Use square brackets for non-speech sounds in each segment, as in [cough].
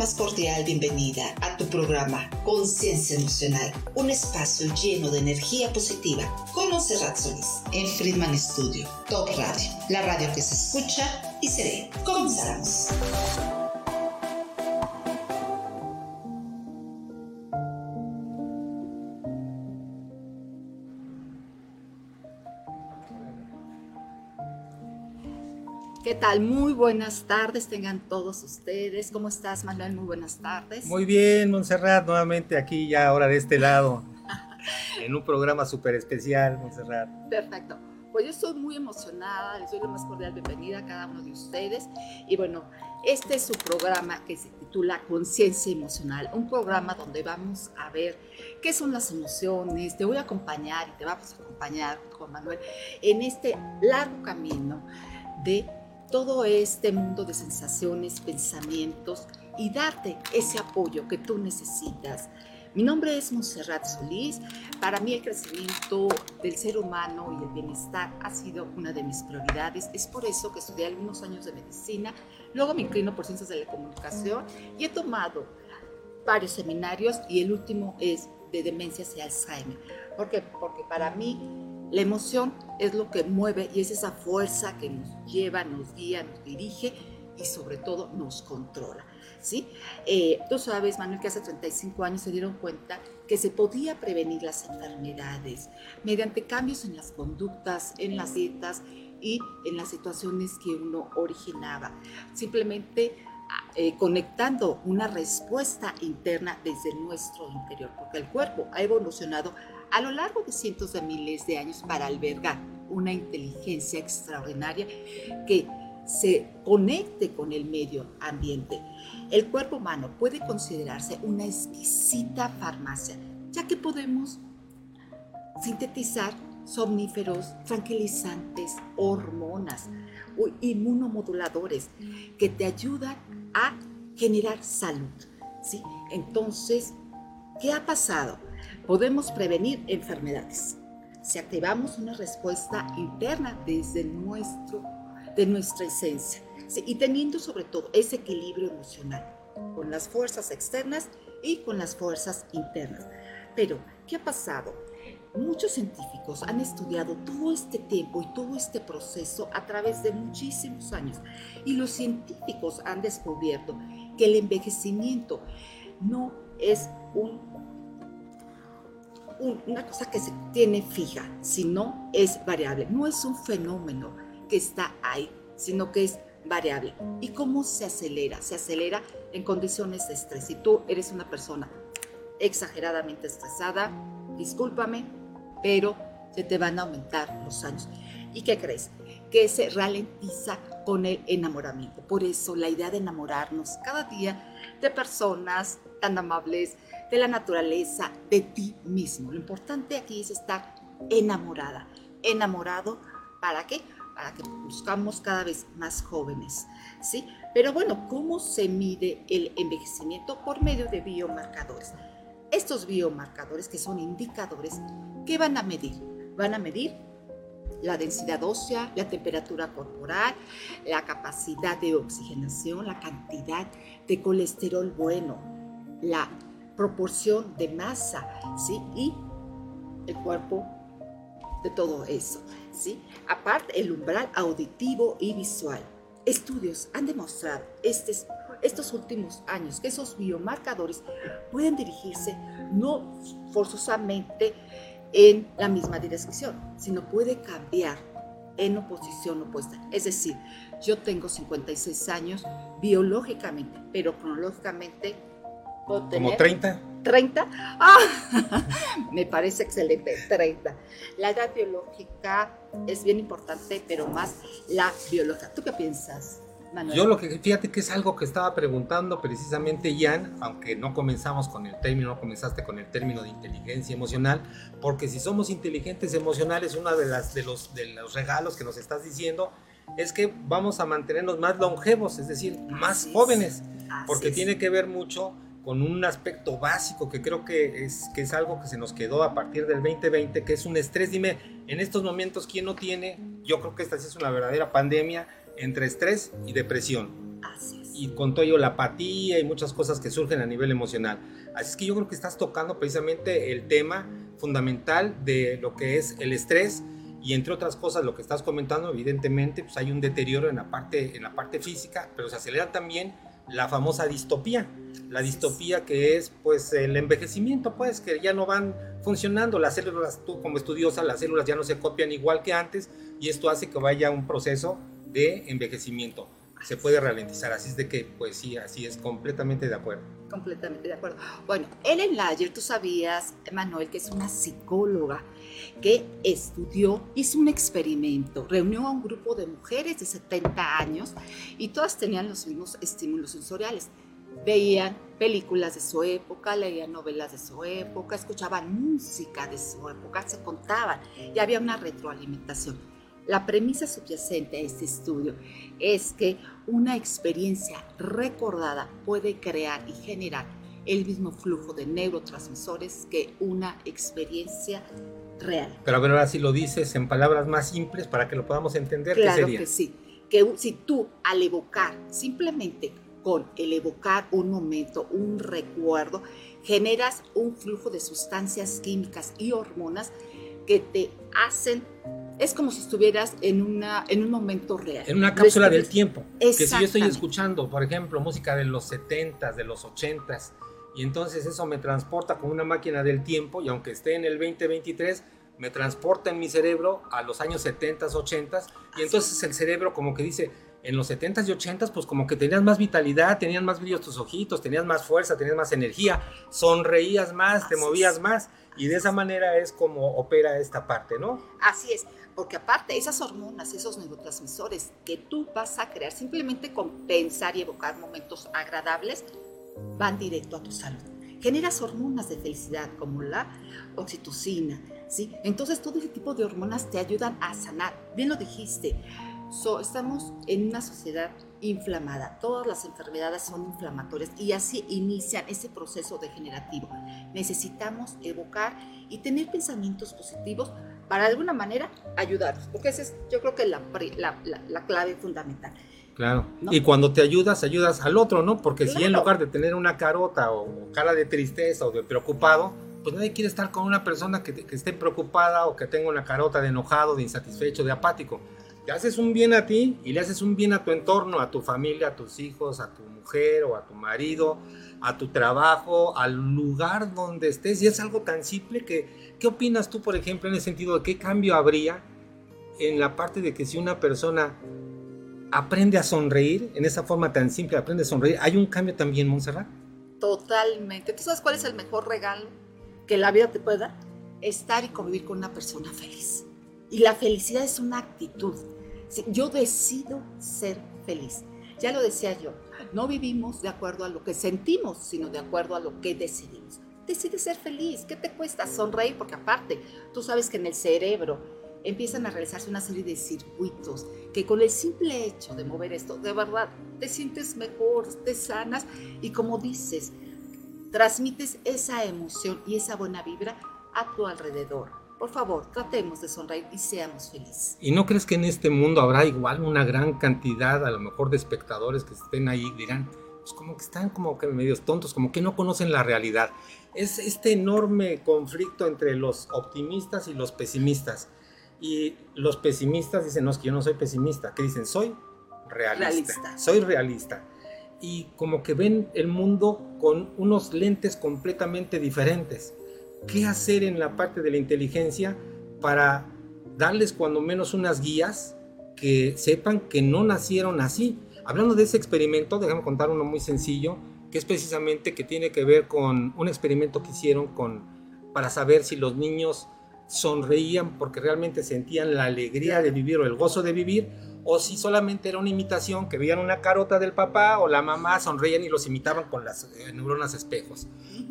más cordial bienvenida a tu programa Conciencia Emocional, un espacio lleno de energía positiva con Monserrat Solís en Friedman Studio, Top Radio, la radio que se escucha y se ve. Comenzamos. Tal? Muy buenas tardes, tengan todos ustedes. ¿Cómo estás, Manuel? Muy buenas tardes. Muy bien, Montserrat, nuevamente aquí ya ahora de este lado, [laughs] en un programa súper especial, Montserrat. Perfecto. Pues yo estoy muy emocionada, les doy la más cordial bienvenida a cada uno de ustedes. Y bueno, este es su programa que se titula Conciencia Emocional, un programa donde vamos a ver qué son las emociones. Te voy a acompañar y te vamos a acompañar, Juan Manuel, en este largo camino de todo este mundo de sensaciones, pensamientos y darte ese apoyo que tú necesitas. Mi nombre es Monserrat Solís. Para mí el crecimiento del ser humano y el bienestar ha sido una de mis prioridades. Es por eso que estudié algunos años de medicina, luego me inclino por ciencias de la comunicación y he tomado varios seminarios y el último es de demencias y Alzheimer. ¿Por qué? Porque para mí la emoción es lo que mueve y es esa fuerza que nos lleva, nos guía, nos dirige y sobre todo nos controla. ¿sí? Eh, tú sabes, Manuel, que hace 35 años se dieron cuenta que se podía prevenir las enfermedades mediante cambios en las conductas, en las dietas y en las situaciones que uno originaba. Simplemente eh, conectando una respuesta interna desde nuestro interior, porque el cuerpo ha evolucionado a lo largo de cientos de miles de años para albergar una inteligencia extraordinaria que se conecte con el medio ambiente. El cuerpo humano puede considerarse una exquisita farmacia, ya que podemos sintetizar somníferos, tranquilizantes, hormonas, inmunomoduladores que te ayudan a generar salud. ¿sí? Entonces, ¿qué ha pasado? podemos prevenir enfermedades. Si activamos una respuesta interna desde nuestro, de nuestra esencia y teniendo sobre todo ese equilibrio emocional con las fuerzas externas y con las fuerzas internas. Pero, ¿qué ha pasado? Muchos científicos han estudiado todo este tiempo y todo este proceso a través de muchísimos años y los científicos han descubierto que el envejecimiento no es un una cosa que se tiene fija, sino es variable. No es un fenómeno que está ahí, sino que es variable. ¿Y cómo se acelera? Se acelera en condiciones de estrés. Si tú eres una persona exageradamente estresada, discúlpame, pero se te van a aumentar los años. ¿Y qué crees? Que se ralentiza con el enamoramiento. Por eso la idea de enamorarnos cada día de personas tan amables, de la naturaleza, de ti mismo. Lo importante aquí es estar enamorada, enamorado, ¿para qué? Para que buscamos cada vez más jóvenes, ¿sí? Pero bueno, ¿cómo se mide el envejecimiento? Por medio de biomarcadores. Estos biomarcadores que son indicadores, ¿qué van a medir? Van a medir la densidad ósea, la temperatura corporal, la capacidad de oxigenación, la cantidad de colesterol bueno, la proporción de masa, ¿sí? Y el cuerpo de todo eso, ¿sí? Aparte, el umbral auditivo y visual. Estudios han demostrado estos, estos últimos años que esos biomarcadores pueden dirigirse no forzosamente en la misma dirección, sino puede cambiar en oposición opuesta. Es decir, yo tengo 56 años biológicamente, pero cronológicamente ¿Como 30? 30. [laughs] Ah, me parece excelente, 30. La edad biológica es bien importante, pero más la biológica. ¿Tú qué piensas? Manuel? Yo lo que, fíjate que es algo que estaba preguntando precisamente Jan, aunque no comenzamos con el término, no comenzaste con el término de inteligencia emocional, porque si somos inteligentes emocionales, uno de, las, de, los, de los regalos que nos estás diciendo es que vamos a mantenernos más longevos, es decir, más jóvenes, porque tiene que ver mucho con un aspecto básico que creo que es, que es algo que se nos quedó a partir del 2020, que es un estrés. Dime, en estos momentos, ¿quién no tiene? Yo creo que esta sí es una verdadera pandemia entre estrés y depresión. Así es. y con todo ello la apatía y muchas cosas que surgen a nivel emocional. Así es que yo creo que estás tocando precisamente el tema fundamental de lo que es el estrés y entre otras cosas lo que estás comentando, evidentemente pues hay un deterioro en la parte, en la parte física, pero se acelera también la famosa distopía, la distopía que es pues el envejecimiento, pues que ya no van funcionando, las células, tú como estudiosa, las células ya no se copian igual que antes y esto hace que vaya un proceso de envejecimiento se puede ralentizar. Así es de que, pues sí, así es, completamente de acuerdo. Completamente de acuerdo. Bueno, Ellen Layer, tú sabías, Manuel, que es una psicóloga que estudió, hizo un experimento, reunió a un grupo de mujeres de 70 años y todas tenían los mismos estímulos sensoriales. Veían películas de su época, leían novelas de su época, escuchaban música de su época, se contaban y había una retroalimentación. La premisa subyacente a este estudio es que una experiencia recordada puede crear y generar el mismo flujo de neurotransmisores que una experiencia real. Pero a ver, ahora si lo dices en palabras más simples para que lo podamos entender, claro ¿qué sería? que sí. Que si tú al evocar, simplemente con el evocar un momento, un recuerdo, generas un flujo de sustancias químicas y hormonas que te hacen es como si estuvieras en, una, en un momento real. En una cápsula del tiempo. Que si yo estoy escuchando, por ejemplo, música de los 70s, de los 80s, y entonces eso me transporta como una máquina del tiempo, y aunque esté en el 2023, me transporta en mi cerebro a los años 70s, 80s, y entonces el cerebro como que dice, en los 70s y 80s, pues como que tenías más vitalidad, tenías más brillos tus ojitos, tenías más fuerza, tenías más energía, sonreías más, te movías más, y de esa manera es como opera esta parte, ¿no? Así es. Porque aparte, esas hormonas, esos neurotransmisores que tú vas a crear simplemente con pensar y evocar momentos agradables, van directo a tu salud. Generas hormonas de felicidad como la oxitocina, ¿sí? Entonces todo ese tipo de hormonas te ayudan a sanar. Bien lo dijiste, estamos en una sociedad inflamada. Todas las enfermedades son inflamatorias y así inician ese proceso degenerativo. Necesitamos evocar y tener pensamientos positivos para de alguna manera ayudarnos, porque esa es yo creo que la, la, la, clave fundamental. Claro. Y cuando te ayudas, ayudas al otro, ¿no? Porque si en lugar de tener una carota o cara de tristeza o de preocupado, pues nadie quiere estar con una persona que, que esté preocupada o que tenga una carota de enojado, de insatisfecho, de apático te haces un bien a ti y le haces un bien a tu entorno, a tu familia, a tus hijos, a tu mujer o a tu marido, a tu trabajo, al lugar donde estés. Y es algo tan simple que, ¿qué opinas tú, por ejemplo, en el sentido de qué cambio habría en la parte de que si una persona aprende a sonreír, en esa forma tan simple, aprende a sonreír, ¿hay un cambio también, Montserrat? Totalmente. ¿Tú sabes cuál es el mejor regalo que la vida te puede dar? Estar y convivir con una persona feliz. Y la felicidad es una actitud. Yo decido ser feliz. Ya lo decía yo, no vivimos de acuerdo a lo que sentimos, sino de acuerdo a lo que decidimos. Decide ser feliz. ¿Qué te cuesta sonreír? Porque aparte, tú sabes que en el cerebro empiezan a realizarse una serie de circuitos que con el simple hecho de mover esto, de verdad, te sientes mejor, te sanas y como dices, transmites esa emoción y esa buena vibra a tu alrededor por favor, tratemos de sonreír y seamos felices. ¿Y no crees que en este mundo habrá igual una gran cantidad, a lo mejor, de espectadores que estén ahí y dirán, pues como que están como que medios tontos, como que no conocen la realidad? Es este enorme conflicto entre los optimistas y los pesimistas. Y los pesimistas dicen, no, es que yo no soy pesimista. ¿Qué dicen? Soy realista. realista. Soy realista. Y como que ven el mundo con unos lentes completamente diferentes qué hacer en la parte de la inteligencia para darles cuando menos unas guías que sepan que no nacieron así. Hablando de ese experimento, déjame contar uno muy sencillo, que es precisamente que tiene que ver con un experimento que hicieron con, para saber si los niños sonreían porque realmente sentían la alegría de vivir o el gozo de vivir, o si solamente era una imitación, que veían una carota del papá o la mamá, sonreían y los imitaban con las eh, neuronas espejos.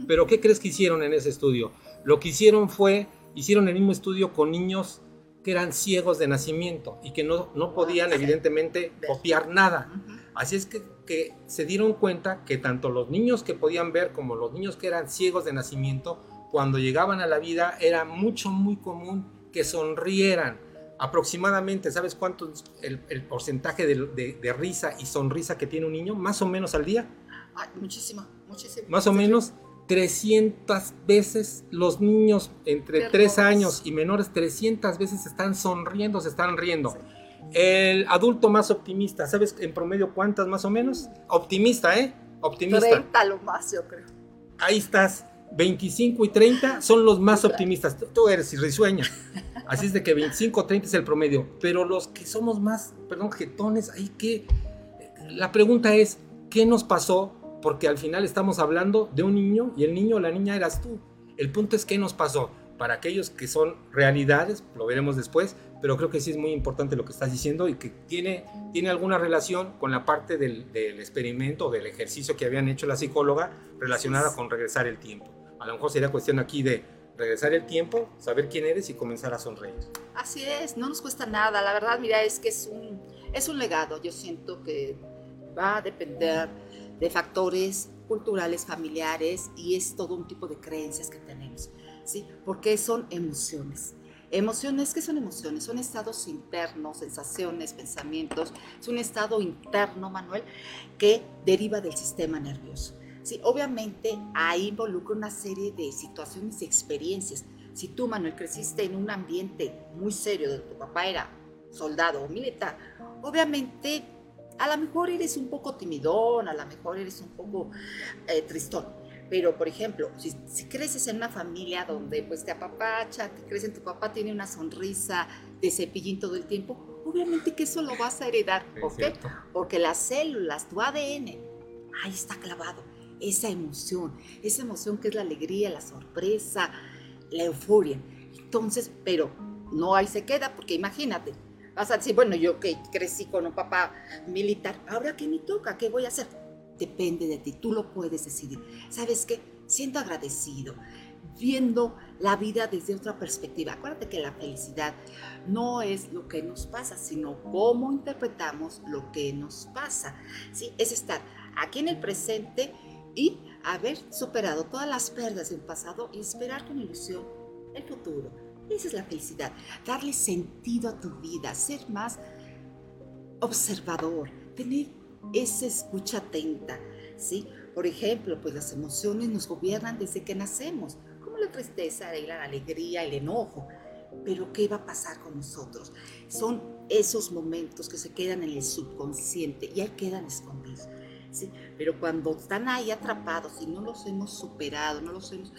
Pero ¿qué crees que hicieron en ese estudio? Lo que hicieron fue, hicieron el mismo estudio con niños que eran ciegos de nacimiento y que no, no podían evidentemente copiar nada. Así es que, que se dieron cuenta que tanto los niños que podían ver como los niños que eran ciegos de nacimiento, cuando llegaban a la vida era mucho, muy común que sonrieran aproximadamente, ¿sabes cuánto es el, el porcentaje de, de- de risa y sonrisa que tiene un niño? Más o menos al día. Ay, muchísimo, muchísimo. Más o menos 300 veces los niños entre Qué 3 hermoso. años y menores, 300 veces están sonriendo, se están riendo. Sí. El adulto más optimista, ¿sabes en promedio cuántas más o menos? Optimista, ¿eh? Optimista. 30 lo más, yo creo. Ahí estás. 25 y 30 son los más optimistas. Tú- eres risueña. Así es de que 25 o 30 es el promedio. Pero los que somos más, perdón, jetones, hay que... La pregunta es, ¿qué nos pasó? Porque al final estamos hablando de un niño y el niño o la niña eras tú. El punto es, ¿qué nos pasó? Para aquellos que son realidades, lo veremos después, pero creo que sí es muy importante lo que estás diciendo y que tiene, tiene alguna relación con la parte del, del experimento, del ejercicio que habían hecho la psicóloga relacionada con regresar el tiempo. A lo mejor sería cuestión aquí de regresar el tiempo, saber quién eres y comenzar a sonreír. Así es, no nos cuesta nada. La verdad, mira, es que es un, es un legado. Yo siento que va a depender de factores culturales, familiares y es todo un tipo de creencias que tenemos, ¿sí? Porque son emociones. Emociones, ¿qué son emociones? Son estados internos, sensaciones, pensamientos. Es un estado interno, Manuel, que deriva del sistema nervioso. Sí, obviamente ahí involucra una serie de situaciones y experiencias. Si tú, Manuel, creciste en un ambiente muy serio, donde tu papá era soldado o militar, obviamente a lo mejor eres un poco timidón, a lo mejor eres un poco eh, tristón. Pero, por ejemplo, si, si creces en una familia donde pues te apapacha, te crees en tu papá tiene una sonrisa de cepillín todo el tiempo, obviamente que eso lo vas a heredar. ¿Es ¿Por qué? cierto? Porque las células, tu ADN, ahí está clavado. Esa emoción, esa emoción que es la alegría, la sorpresa, la euforia. Entonces, pero no ahí se queda, porque imagínate, vas a decir, bueno, yo que crecí con un papá militar, ahora qué me toca, ¿qué voy a hacer? Depende de ti, tú lo puedes decidir. ¿Sabes qué? Siendo agradecido, viendo la vida desde otra perspectiva. Acuérdate que la felicidad no es lo que nos pasa, sino cómo interpretamos lo que nos pasa. ¿sí? Es estar aquí en el presente y haber superado todas las pérdidas del pasado y esperar con ilusión el futuro. Esa es la felicidad, darle sentido a tu vida, ser más observador, tener esa escucha atenta, ¿sí? Por ejemplo, pues las emociones nos gobiernan desde que nacemos, como la tristeza, la alegría, el enojo. Pero ¿qué va a pasar con nosotros? Son esos momentos que se quedan en el subconsciente y ahí quedan escondidos. Pero cuando están ahí atrapados y no los hemos superado, no los hemos,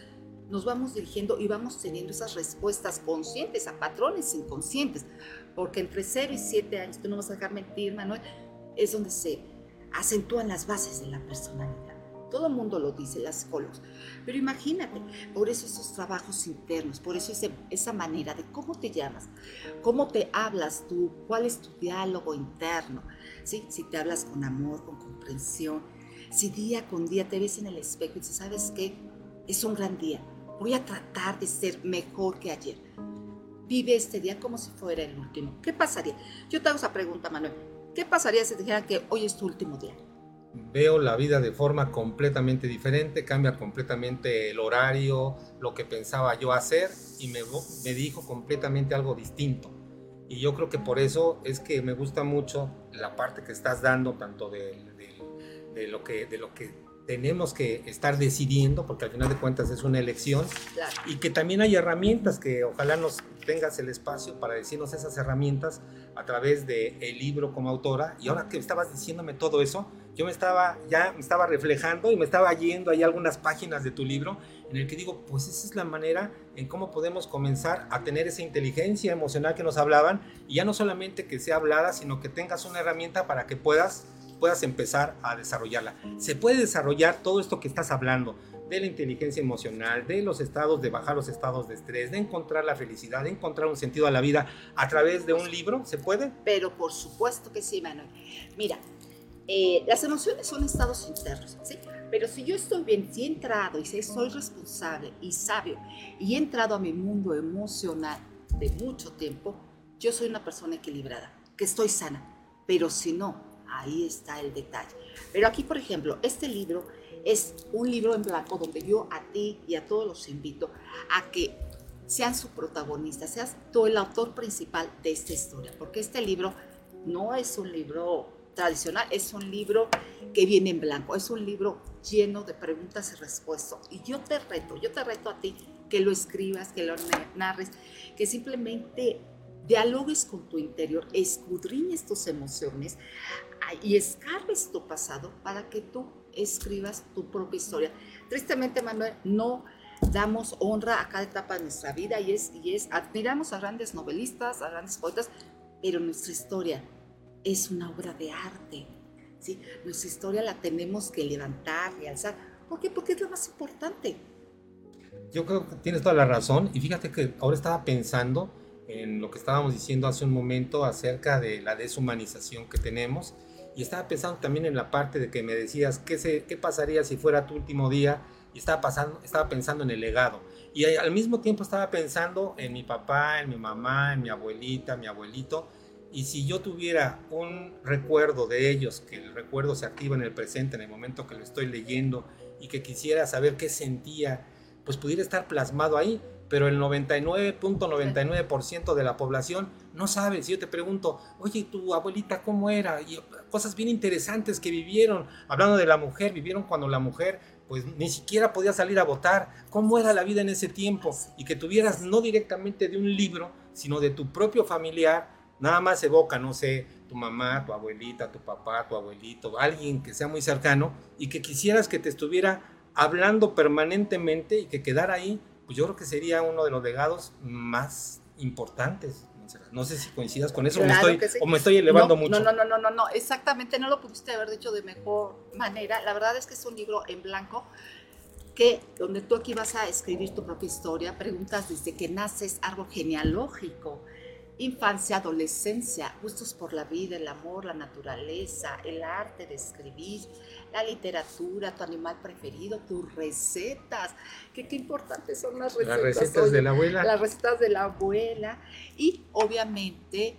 nos vamos dirigiendo y vamos teniendo esas respuestas conscientes a patrones inconscientes. Porque entre 0 y 7 años, tú no vas a dejar mentir, Manuel, es donde se acentúan las bases de la personalidad. Todo el mundo lo dice, las psicólogos. Pero imagínate, por eso esos trabajos internos, por eso esa manera de cómo te llamas, cómo te hablas tú, cuál es tu diálogo interno, ¿sí? si te hablas con amor, con comprensión, si día con día te ves en el espejo y dices, ¿sabes qué? Es un gran día, voy a tratar de ser mejor que ayer. Vive este día como si fuera el último. ¿Qué pasaría? Yo te hago esa pregunta, Manuel. ¿Qué pasaría si te dijeran que hoy es tu último día? Veo la vida de forma completamente diferente, cambia completamente el horario, lo que pensaba yo hacer y me, me dijo completamente algo distinto. Y yo creo que por eso es que me gusta mucho la parte que estás dando, tanto del- del- de, lo que, de lo que tenemos que estar decidiendo, porque al final de cuentas es una elección, Claro. y que también hay herramientas que ojalá nos tengas el espacio para decirnos esas herramientas a través de el libro como autora y ahora que estabas diciéndome todo eso yo me estaba ya me estaba reflejando y me estaba yendo ahí algunas páginas de tu libro en el que digo pues esa es la manera en cómo podemos comenzar a tener esa inteligencia emocional que nos hablaban y ya no solamente que sea hablada sino que tengas una herramienta para que puedas puedas empezar a desarrollarla se puede desarrollar todo esto que estás hablando de la inteligencia emocional, de los estados, de bajar los estados de estrés, de encontrar la felicidad, de encontrar un sentido a la vida a través de un libro, ¿se puede? Pero por supuesto que sí, Manuel. Mira, eh, las emociones son estados internos, ¿sí? Pero si yo estoy bien, si he entrado y si soy responsable y sabio y he entrado a mi mundo emocional de mucho tiempo, yo soy una persona equilibrada, que estoy sana. Pero si no, ahí está el detalle. Pero aquí, por ejemplo, este libro es un libro en blanco donde yo a ti y a todos los invito a que sean su protagonista, seas tú el autor principal de esta historia, porque este libro no es un libro tradicional, es un libro que viene en blanco, es un libro lleno de preguntas y respuestas. Y yo te reto, yo te reto a ti que lo escribas, que lo narres, que simplemente dialogues con tu interior, escudriñes tus emociones y escarbes tu pasado para que tú escribas tu propia historia. Tristemente, Manuel, no damos honra a cada etapa de nuestra vida y es, y es admiramos a grandes novelistas, a grandes poetas, pero nuestra historia es una obra de arte. ¿sí? Nuestra historia la tenemos que levantar y alzar. ¿Por qué? Porque es lo más importante. Yo creo que tienes toda la razón y fíjate que ahora estaba pensando en lo que estábamos diciendo hace un momento acerca de la deshumanización que tenemos y estaba pensando también en la parte de que me decías qué, se, qué pasaría si fuera tu último día y estaba, pasando, estaba pensando en el legado y al mismo tiempo estaba pensando en mi papá, en mi mamá, en mi abuelita, mi abuelito y si yo tuviera un recuerdo de ellos, que el recuerdo se activa en el presente, en el momento que lo estoy leyendo, y que quisiera saber qué sentía, pues pudiera estar plasmado ahí. Pero el 99.99% de la población no sabe. Si yo te pregunto, oye, tu abuelita, ¿cómo era? Y cosas bien interesantes que vivieron. Hablando de la mujer, vivieron cuando la mujer pues ni siquiera podía salir a votar. ¿Cómo era la vida en ese tiempo? Y que tuvieras no directamente de un libro, sino de tu propio familiar, nada más evoca, no sé, tu mamá, tu abuelita, tu papá, tu abuelito, alguien que sea muy cercano y que quisieras que te estuviera hablando permanentemente y que quedara ahí, pues yo creo que sería uno de los legados más importantes. No sé si coincidas con eso o, me estoy, elevando mucho. No, no, no, no, no, exactamente, no lo pudiste haber dicho de mejor manera. La verdad es que es un libro en blanco que donde tú aquí vas a escribir tu propia historia, preguntas desde que naces, algo genealógico, infancia, adolescencia, gustos por la vida, el amor, la naturaleza, el arte de escribir, la literatura, tu animal preferido, tus recetas. ¿Qué, qué importantes son las recetas? Las recetas de la abuela. Las recetas de la abuela. Y obviamente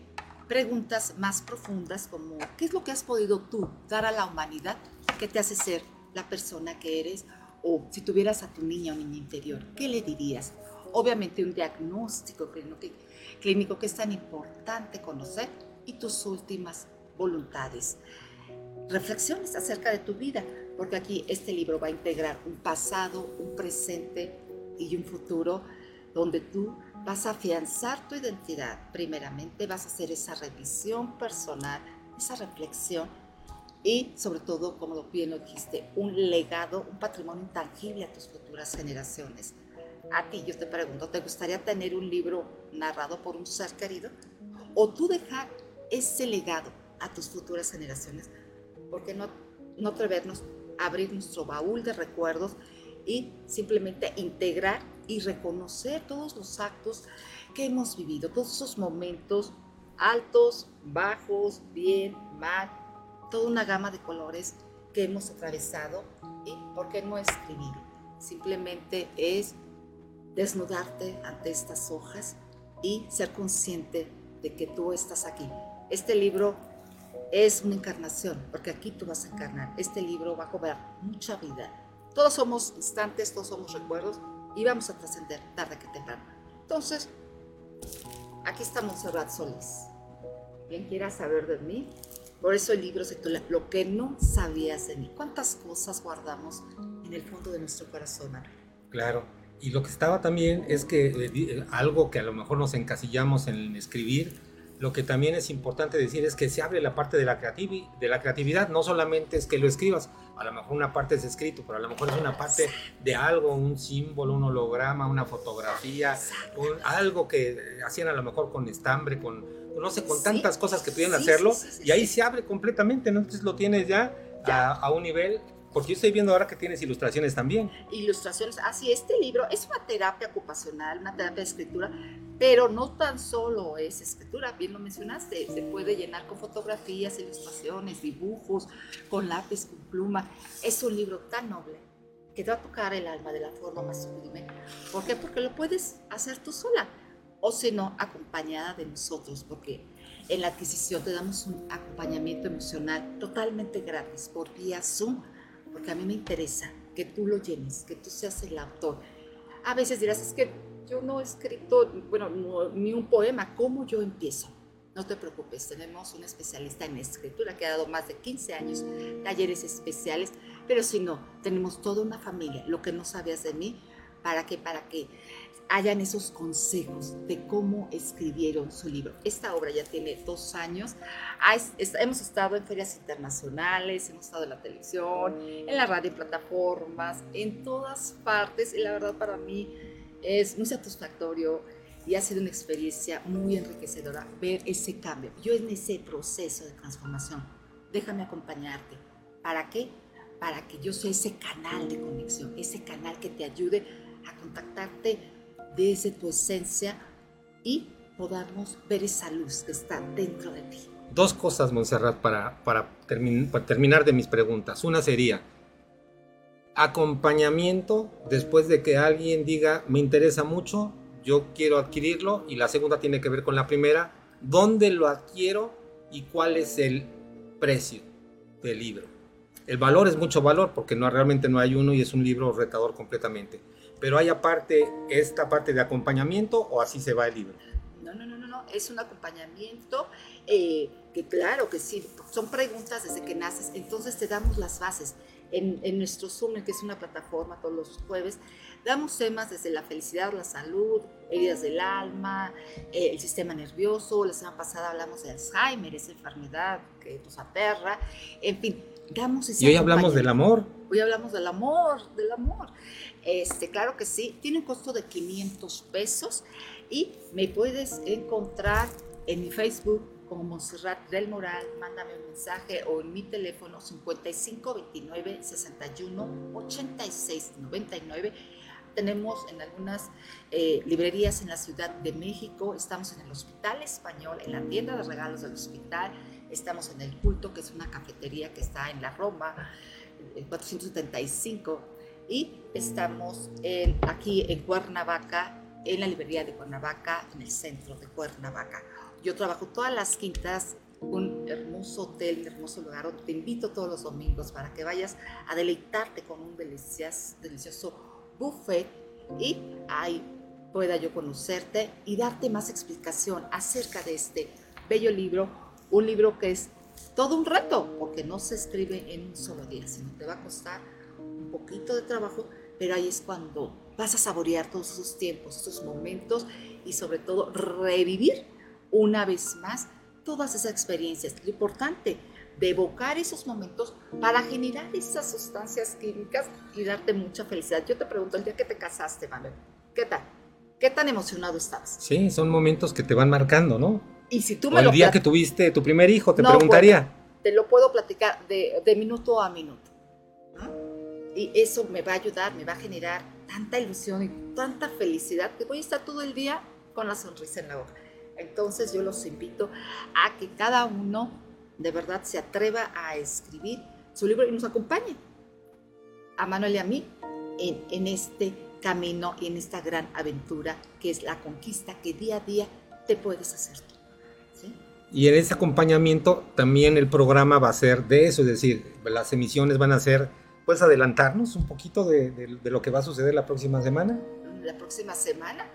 preguntas más profundas como, ¿qué es lo que has podido tú dar a la humanidad que te hace ser la persona que eres? O si tuvieras a tu niña o niña interior, ¿qué le dirías? Obviamente un diagnóstico que clínico que es tan importante conocer y tus últimas voluntades. Reflexiones acerca de tu vida, porque aquí este libro va a integrar un pasado, un presente y un futuro donde tú vas a afianzar tu identidad. Primeramente vas a hacer esa revisión personal, esa reflexión y sobre todo, como bien lo dijiste, un legado, un patrimonio intangible a tus futuras generaciones a ti yo te pregunto, ¿te gustaría tener un libro narrado por un ser querido? ¿O tú dejar ese legado a tus futuras generaciones? Porque no, no atrevernos a abrir nuestro baúl de recuerdos y simplemente integrar y reconocer todos los actos que hemos vivido, todos esos momentos altos, bajos, bien, mal, toda una gama de colores que hemos atravesado y por qué no escribir. Simplemente es desnudarte ante estas hojas y ser consciente de que tú estás aquí. Este libro es una encarnación, porque aquí tú vas a encarnar. Este libro va a cobrar mucha vida. Todos somos instantes, todos somos recuerdos y vamos a trascender tarde que temprano. Entonces, aquí está Montserrat Solís. Quien quiera saber de mí, por eso el libro se titula Lo que no sabías de mí. ¿Cuántas cosas guardamos en el fondo de nuestro corazón? Claro, y lo que estaba también es que eh, eh, algo que a lo mejor nos encasillamos en escribir, lo que también es importante decir es que se abre la parte de la, de la creatividad, no solamente es que lo escribas, a lo mejor una parte es escrito, pero a lo mejor es una parte de algo, un símbolo, un holograma, una fotografía, algo que hacían a lo mejor con estambre, con, no sé, con tantas cosas que pudieran hacerlo, y ahí se abre completamente, ¿no? Entonces lo tienes ya, A, a, un nivel porque yo estoy viendo ahora que tienes ilustraciones también. Ilustraciones, así, este libro es una terapia ocupacional, una terapia de escritura, pero no tan solo es escritura, bien lo mencionaste, se puede llenar con fotografías, ilustraciones, dibujos, con lápiz, con pluma. Es un libro tan noble que te va a tocar el alma de la forma más sublime. ¿Por qué? Porque lo puedes hacer tú sola, o si no, acompañada de nosotros, porque en la adquisición te damos un acompañamiento emocional totalmente gratis por vía Zoom porque a mí me interesa que tú lo llenes, que tú seas el autor. A veces dirás, es que yo no he escrito, bueno, ni un poema, ¿cómo yo empiezo? No te preocupes, tenemos un especialista en escritura que ha dado más de 15 años talleres especiales, pero si no, tenemos toda una familia, lo que no sabías de mí, para que, para que hayan esos consejos de cómo escribieron su libro. Esta obra ya tiene dos años. hemos estado en ferias internacionales, hemos estado en la televisión, en la radio, en plataformas, en todas partes. Y la verdad para mí es muy satisfactorio y ha sido una experiencia muy enriquecedora ver ese cambio. Yo en ese proceso de transformación, déjame acompañarte. ¿Para qué? Para que yo sea ese canal de conexión, ese canal que te ayude a contactarte desde tu esencia y podamos ver esa luz que está dentro de ti. Dos cosas, Montserrat, para, para, para terminar de mis preguntas. Una sería, acompañamiento después de que alguien diga, me interesa mucho, yo quiero adquirirlo y la segunda tiene que ver con la primera, dónde lo adquiero y cuál es el precio del libro. El valor es mucho valor porque no realmente no hay uno y es un libro retador completamente. Pero hay aparte esta parte de acompañamiento o así se va el libro. No, no, no, no, no. es un acompañamiento eh, que claro que sí, son preguntas desde que naces, entonces te damos las bases. En, en nuestro Zoom, que es una plataforma todos los jueves, Damos temas desde la felicidad, la salud, heridas del alma, eh, el sistema nervioso. La semana pasada hablamos de Alzheimer, esa enfermedad que nos aterra. En fin, damos ese Y hoy hablamos del amor. Hoy hablamos del amor, del amor. Este, claro que sí, tiene un costo de 500 pesos y me puedes encontrar en mi Facebook como Monserrat del Moral, mándame un mensaje o en mi teléfono 5529 61 86 99 tenemos en algunas eh, librerías en la Ciudad de México, estamos en el Hospital Español, en la tienda de regalos del hospital, estamos en el Culto, que es una cafetería que está en la Roma, en 475, y estamos aquí en Cuernavaca, en la librería de Cuernavaca, en el centro de Cuernavaca. Yo trabajo todas las quintas un hermoso hotel, un hermoso lugar. Te invito todos los domingos para que vayas a deleitarte con un delicioso, delicioso buffet y ahí pueda yo conocerte y darte más explicación acerca de este bello libro, un libro que es todo un reto, porque no se escribe en un solo día, sino te va a costar un poquito de trabajo, pero ahí es cuando vas a saborear todos esos tiempos, esos momentos y sobre todo revivir una vez más todas esas experiencias. Lo importante de evocar esos momentos para generar esas sustancias químicas y darte mucha felicidad. Yo te pregunto, el día que te casaste, Manuel, ¿qué tal? ¿Qué tan emocionado estabas? Sí, son momentos que te van marcando, ¿no? Y si tú me o el día que tuviste tu primer hijo, te preguntaría. te lo puedo platicar de, de minuto a minuto. Y eso me va a ayudar, me va a generar tanta ilusión y tanta felicidad que voy a estar todo el día con la sonrisa en la boca. Entonces yo los invito a que cada uno de verdad se atreva a escribir su libro y nos acompañe a Manuel y a mí en, en este camino y en esta gran aventura que es la conquista que día a día te puedes hacer. Y en ese acompañamiento también el programa va a ser de eso, es decir, las emisiones van a ser, ¿puedes adelantarnos un poquito de, de lo que va a suceder la próxima semana? La próxima semana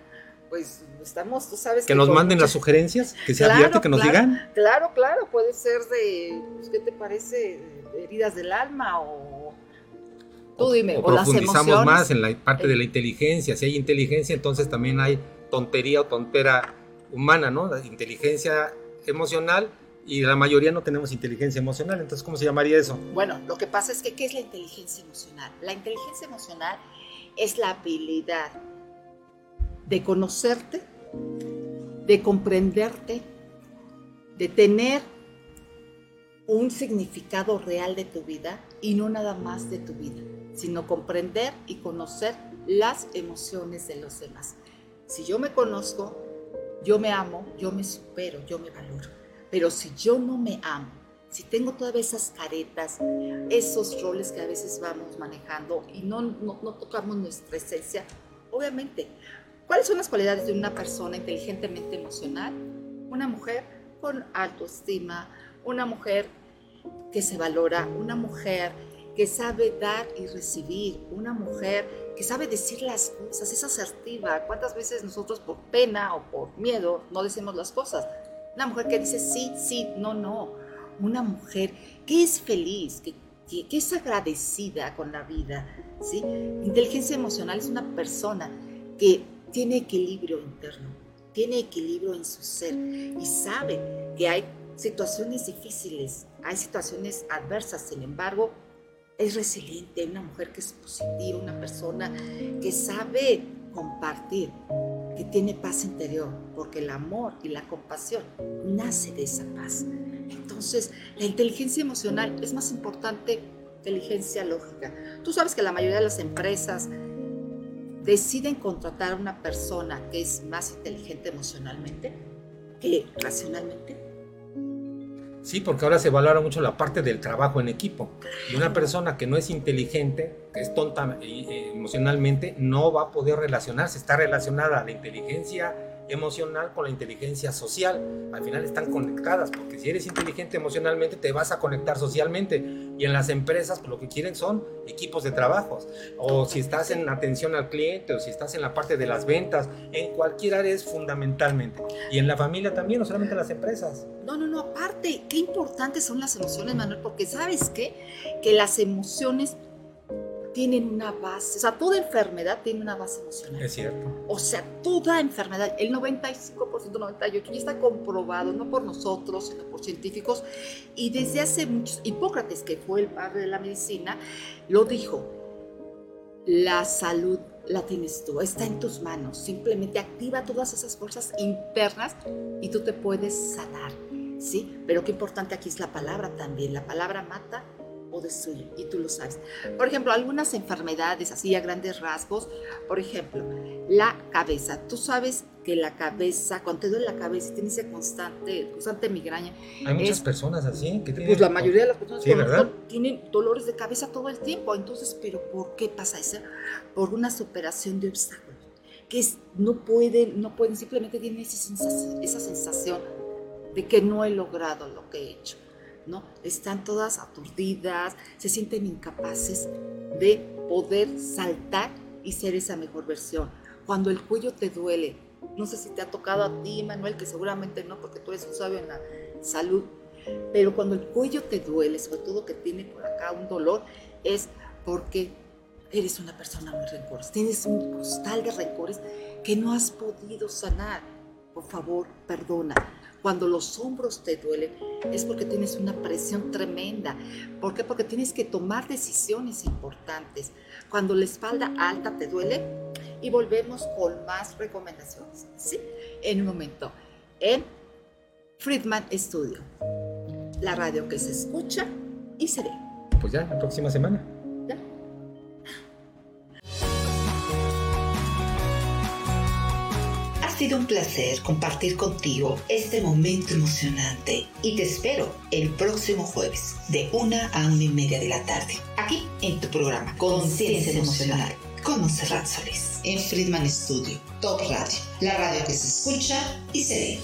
pues estamos, tú sabes. Que, nos manden las sugerencias, que sea abierto, que nos digan. Claro, claro, puede ser de, pues, ¿qué te parece? heridas del alma o... Tú dime, o, profundizamos más en la parte de la inteligencia. Si hay inteligencia, entonces también hay tontería o tontera humana, ¿no? La inteligencia emocional y la mayoría no tenemos inteligencia emocional. Entonces, ¿cómo se llamaría eso? Bueno, lo que pasa es que, ¿qué es la inteligencia emocional? La inteligencia emocional es la habilidad de conocerte, de comprenderte, de tener un significado real de tu vida y no nada más de tu vida, sino comprender y conocer las emociones de los demás. Si yo me conozco, yo me amo, yo me supero, yo me valoro. Pero si yo no me amo, si tengo todas esas caretas, esos roles que a veces vamos manejando y no, no, no tocamos nuestra esencia, obviamente ¿Cuáles son las cualidades de una persona inteligentemente emocional? Una mujer con autoestima, una mujer que se valora, una mujer que sabe dar y recibir, una mujer que sabe decir las cosas, es asertiva. ¿Cuántas veces nosotros por pena o por miedo no decimos las cosas? Una mujer que dice sí, sí, no, no. Una mujer que es feliz, que, que, es agradecida con la vida. ¿sí? Inteligencia emocional es una persona que tiene equilibrio interno, tiene equilibrio en su ser y sabe que hay situaciones difíciles, hay situaciones adversas, sin embargo, es resiliente, una mujer que es positiva, una persona que sabe compartir, que tiene paz interior, porque el amor y la compasión nace de esa paz. Entonces, la inteligencia emocional es más importante que la inteligencia lógica. Tú sabes que la mayoría de las empresas deciden contratar a una persona que es más inteligente emocionalmente que racionalmente Sí, porque ahora se valora mucho la parte del trabajo en equipo. Y una persona que no es inteligente, que es tonta eh, emocionalmente, no va a poder relacionarse. Está relacionada a la inteligencia emocional con la inteligencia social. Al final están conectadas, porque si eres inteligente emocionalmente te vas a conectar socialmente. Y en las empresas pues, lo que quieren son equipos de trabajos. O si estás en atención al cliente, o si estás en la parte de las ventas, en cualquier área es fundamentalmente. Y en la familia también, no solamente en las empresas. No, no, no, aparte, qué importantes son las emociones, Manuel, porque sabes qué? Que las emociones tienen una base, o sea, toda enfermedad tiene una base emocional. Es cierto. O sea, toda enfermedad, el 95%, 98%, ya está comprobado, no por nosotros, sino por científicos, y desde hace muchos, Hipócrates, que fue el padre de la medicina, lo dijo, la salud la tienes tú, está en tus manos, simplemente activa todas esas fuerzas internas y tú te puedes sanar, ¿sí? Pero qué importante aquí es la palabra también, la palabra mata de suyo y tú lo sabes. Por ejemplo, algunas enfermedades así a grandes rasgos, por ejemplo, la cabeza. Tú sabes que la cabeza, cuando te duele la cabeza y tienes esa constante, constante migraña. Hay muchas personas así que tienen. Pues la mayoría de las personas tienen dolores de cabeza todo el tiempo. Entonces, ¿pero por qué pasa eso? Por una superación de obstáculos. Que no pueden, no pueden, simplemente tienen esa sensación de que no he logrado lo que he hecho. ¿No? Están todas aturdidas, se sienten incapaces de poder saltar y ser esa mejor versión. Cuando el cuello te duele, no sé si te ha tocado a ti, Manuel, que seguramente no, porque tú eres un sabio en la salud, pero cuando el cuello te duele, sobre todo que tiene por acá un dolor, es porque eres una persona muy rencorosa. Tienes un costal de rencores que no has podido sanar. Por favor, perdona. Cuando los hombros te duelen es porque tienes una presión tremenda. ¿Por qué? Porque tienes que tomar decisiones importantes. Cuando la espalda alta te duele y volvemos con más recomendaciones. ¿sí? En un momento. En Friedman Studio. La radio que se escucha y se ve. Pues ya, la próxima semana. Sido un placer compartir contigo este momento emocionante y te espero el próximo jueves de una a una y media de la tarde, aquí en tu programa Conciencia Emocional con Monserrat Solís en Friedman Studio, Top Radio, la radio que se escucha y se ve.